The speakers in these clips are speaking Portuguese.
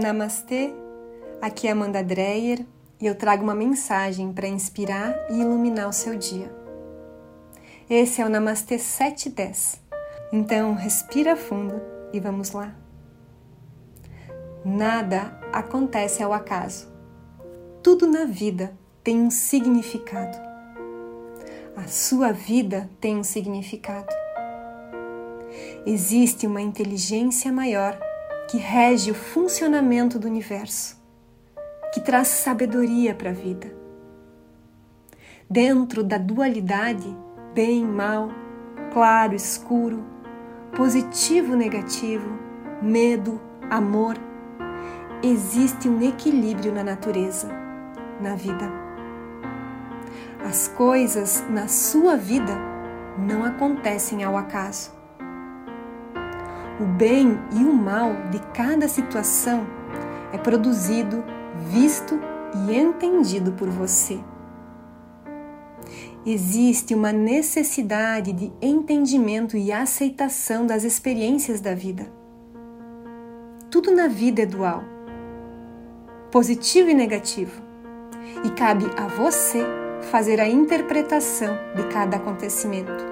Namastê, aqui é Amanda Dreyer e eu trago uma mensagem para inspirar e iluminar o seu dia. Esse é o Namastê 710. Então, respira fundo e vamos lá. Nada acontece ao acaso. Tudo na vida tem um significado. A sua vida tem um significado. Existe uma inteligência maior que rege o funcionamento do universo, que traz sabedoria para a vida. Dentro da dualidade, bem, mal, claro, escuro, positivo, negativo, medo, amor, existe um equilíbrio na natureza, na vida. As coisas na sua vida não acontecem ao acaso o bem e o mal de cada situação é produzido, visto e entendido por você. Existe uma necessidade de entendimento e aceitação das experiências da vida. Tudo na vida é dual, positivo e negativo, e cabe a você fazer a interpretação de cada acontecimento.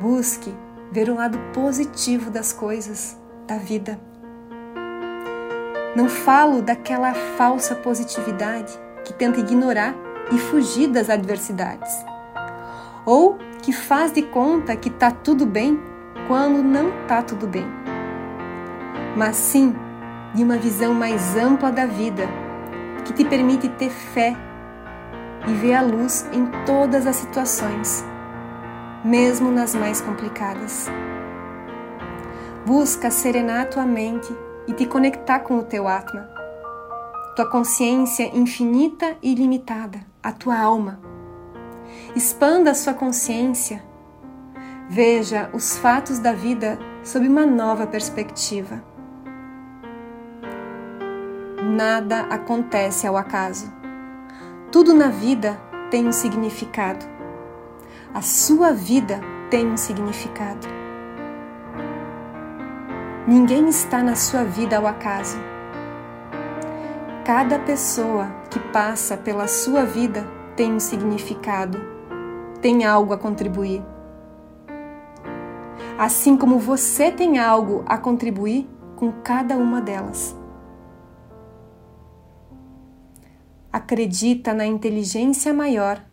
Busque ver o lado positivo das coisas, da vida. Não falo daquela falsa positividade que tenta ignorar e fugir das adversidades, ou que faz de conta que está tudo bem quando não está tudo bem, mas sim de uma visão mais ampla da vida que te permite ter fé e ver a luz em todas as situações mesmo nas mais complicadas. Busca serenar tua mente e te conectar com o teu Atma, tua consciência infinita e ilimitada, a tua alma. Expanda a sua consciência. Veja os fatos da vida sob uma nova perspectiva. Nada acontece ao acaso. Tudo na vida tem um significado. A sua vida tem um significado. Ninguém está na sua vida ao acaso. Cada pessoa que passa pela sua vida tem um significado, tem algo a contribuir. Assim como você tem algo a contribuir com cada uma delas. Acredita na inteligência maior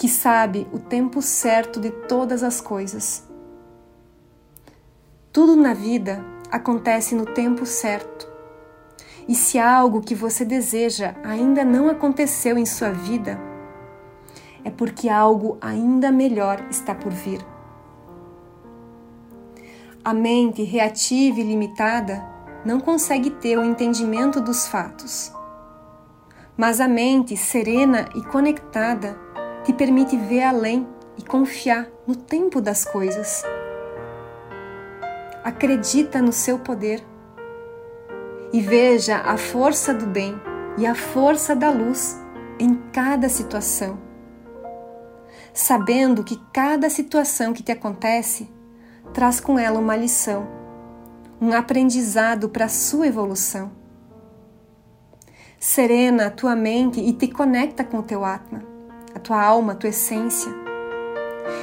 que sabe o tempo certo de todas as coisas. Tudo na vida acontece no tempo certo. E se algo que você deseja ainda não aconteceu em sua vida, é porque algo ainda melhor está por vir. A mente reativa e limitada não consegue ter o entendimento dos fatos. Mas a mente serena e conectada te permite ver além e confiar no tempo das coisas. Acredita no seu poder e veja a força do bem e a força da luz em cada situação. Sabendo que cada situação que te acontece traz com ela uma lição, um aprendizado para a sua evolução. Serena a tua mente e te conecta com o teu Atma a tua alma, a tua essência.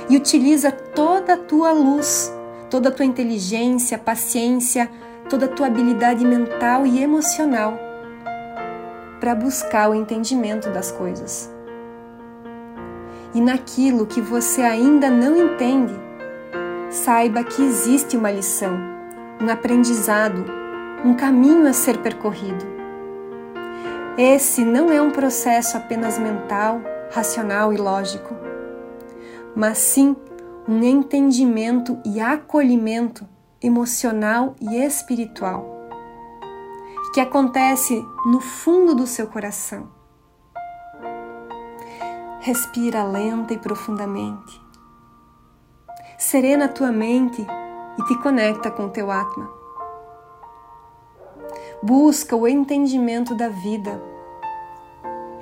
E utiliza toda a tua luz, toda a tua inteligência, paciência, toda a tua habilidade mental e emocional para buscar o entendimento das coisas. E naquilo que você ainda não entende, saiba que existe uma lição, um aprendizado, um caminho a ser percorrido. Esse não é um processo apenas mental racional e lógico, mas sim um entendimento e acolhimento emocional e espiritual que acontece no fundo do seu coração. Respira lenta e profundamente. Serena a tua mente e te conecta com teu Atma. Busca o entendimento da vida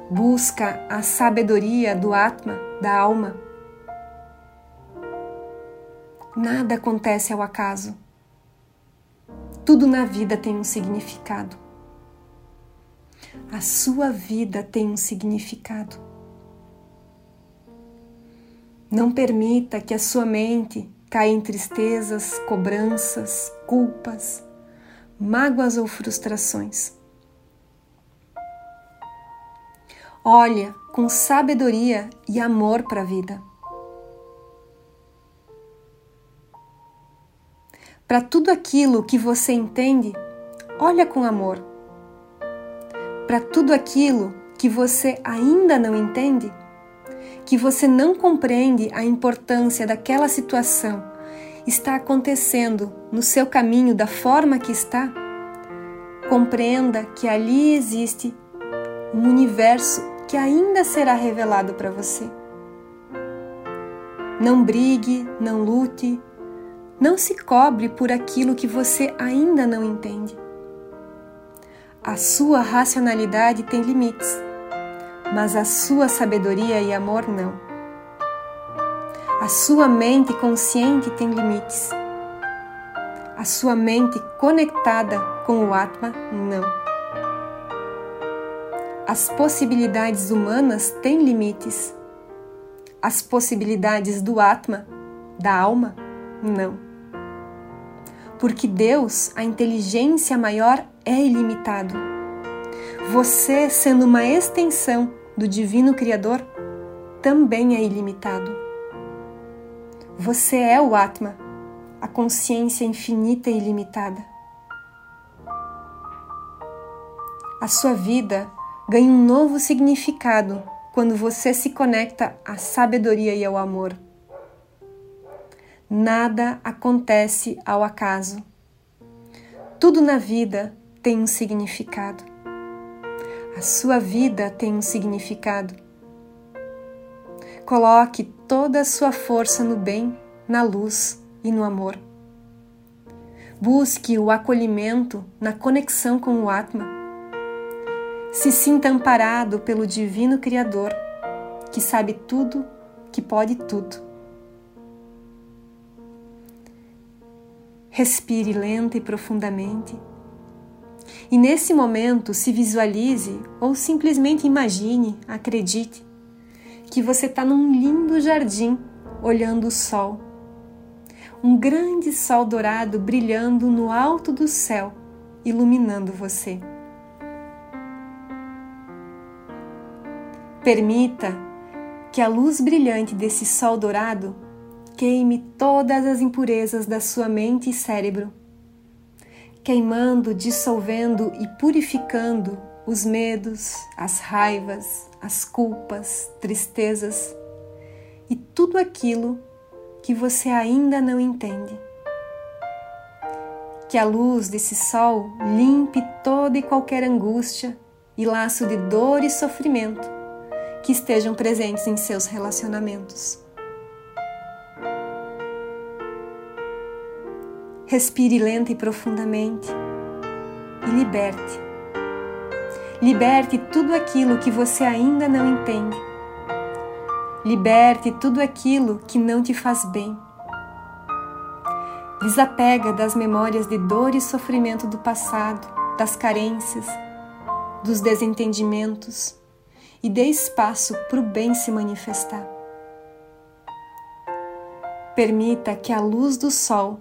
busca a sabedoria do Atma, da alma. Nada acontece ao acaso. Tudo na vida tem um significado. A sua vida tem um significado. Não permita que a sua mente caia em tristezas, cobranças, culpas, mágoas ou frustrações. Olha com sabedoria e amor para a vida. Para tudo aquilo que você entende, olha com amor. Para tudo aquilo que você ainda não entende, que você não compreende a importância daquela situação, está acontecendo no seu caminho da forma que está, compreenda que ali existe um universo que ainda será revelado para você. Não brigue, não lute, não se cobre por aquilo que você ainda não entende. A sua racionalidade tem limites, mas a sua sabedoria e amor não. A sua mente consciente tem limites. A sua mente conectada com o Atma não. As possibilidades humanas têm limites. As possibilidades do Atma, da alma, não. Porque Deus, a inteligência maior, é ilimitado. Você, sendo uma extensão do Divino Criador, também é ilimitado. Você é o Atma, a consciência infinita e ilimitada. A sua vida ganha um novo significado quando você se conecta à sabedoria e ao amor. Nada acontece ao acaso. Tudo na vida tem um significado. A sua vida tem um significado. Coloque toda a sua força no bem, na luz e no amor. Busque o acolhimento na conexão com o Atma se sinta amparado pelo Divino Criador, que sabe tudo, que pode tudo. Respire lenta e profundamente. E nesse momento se visualize ou simplesmente imagine, acredite, que você está num lindo jardim olhando o sol. Um grande sol dourado brilhando no alto do céu, iluminando você. Permita que a luz brilhante desse sol dourado queime todas as impurezas da sua mente e cérebro, queimando, dissolvendo e purificando os medos, as raivas, as culpas, tristezas e tudo aquilo que você ainda não entende. Que a luz desse sol limpe toda e qualquer angústia e laço de dor e sofrimento que estejam presentes em seus relacionamentos. Respire lenta e profundamente e liberte. Liberte tudo aquilo que você ainda não entende. Liberte tudo aquilo que não te faz bem. Desapega das memórias de dor e sofrimento do passado, das carências, dos desentendimentos e dê espaço para o bem se manifestar. Permita que a luz do sol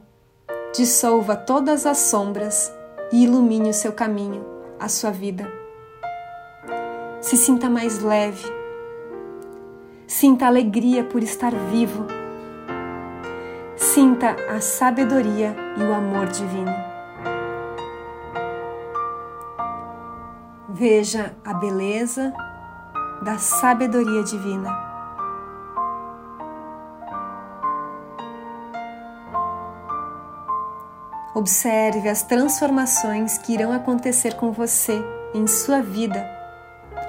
dissolva todas as sombras e ilumine o seu caminho, a sua vida. Se sinta mais leve. Sinta alegria por estar vivo. Sinta a sabedoria e o amor divino. Veja a beleza da sabedoria divina. Observe as transformações que irão acontecer com você em sua vida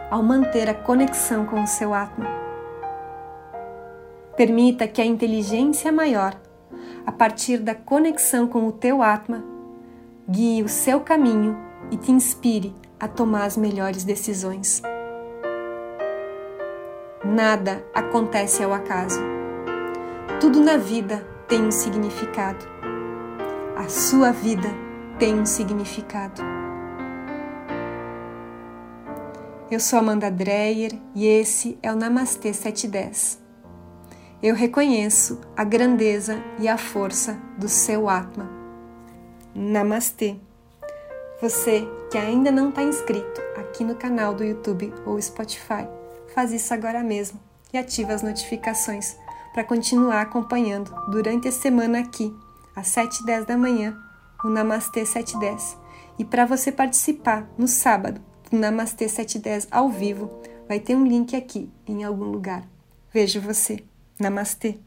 ao manter a conexão com o seu Atma. Permita que a inteligência maior, a partir da conexão com o teu Atma, guie o seu caminho e te inspire a tomar as melhores decisões. Nada acontece ao acaso. Tudo na vida tem um significado. A sua vida tem um significado. Eu sou Amanda Dreyer e esse é o Namastê 710. Eu reconheço a grandeza e a força do seu Atma. Namastê. Você que ainda não está inscrito aqui no canal do YouTube ou Spotify, faz isso agora mesmo e ativa as notificações para continuar acompanhando durante a semana aqui, às 7h10 da manhã, o Namastê 710. E para você participar no sábado do Namastê 710 ao vivo, vai ter um link aqui em algum lugar. Vejo você. Namastê.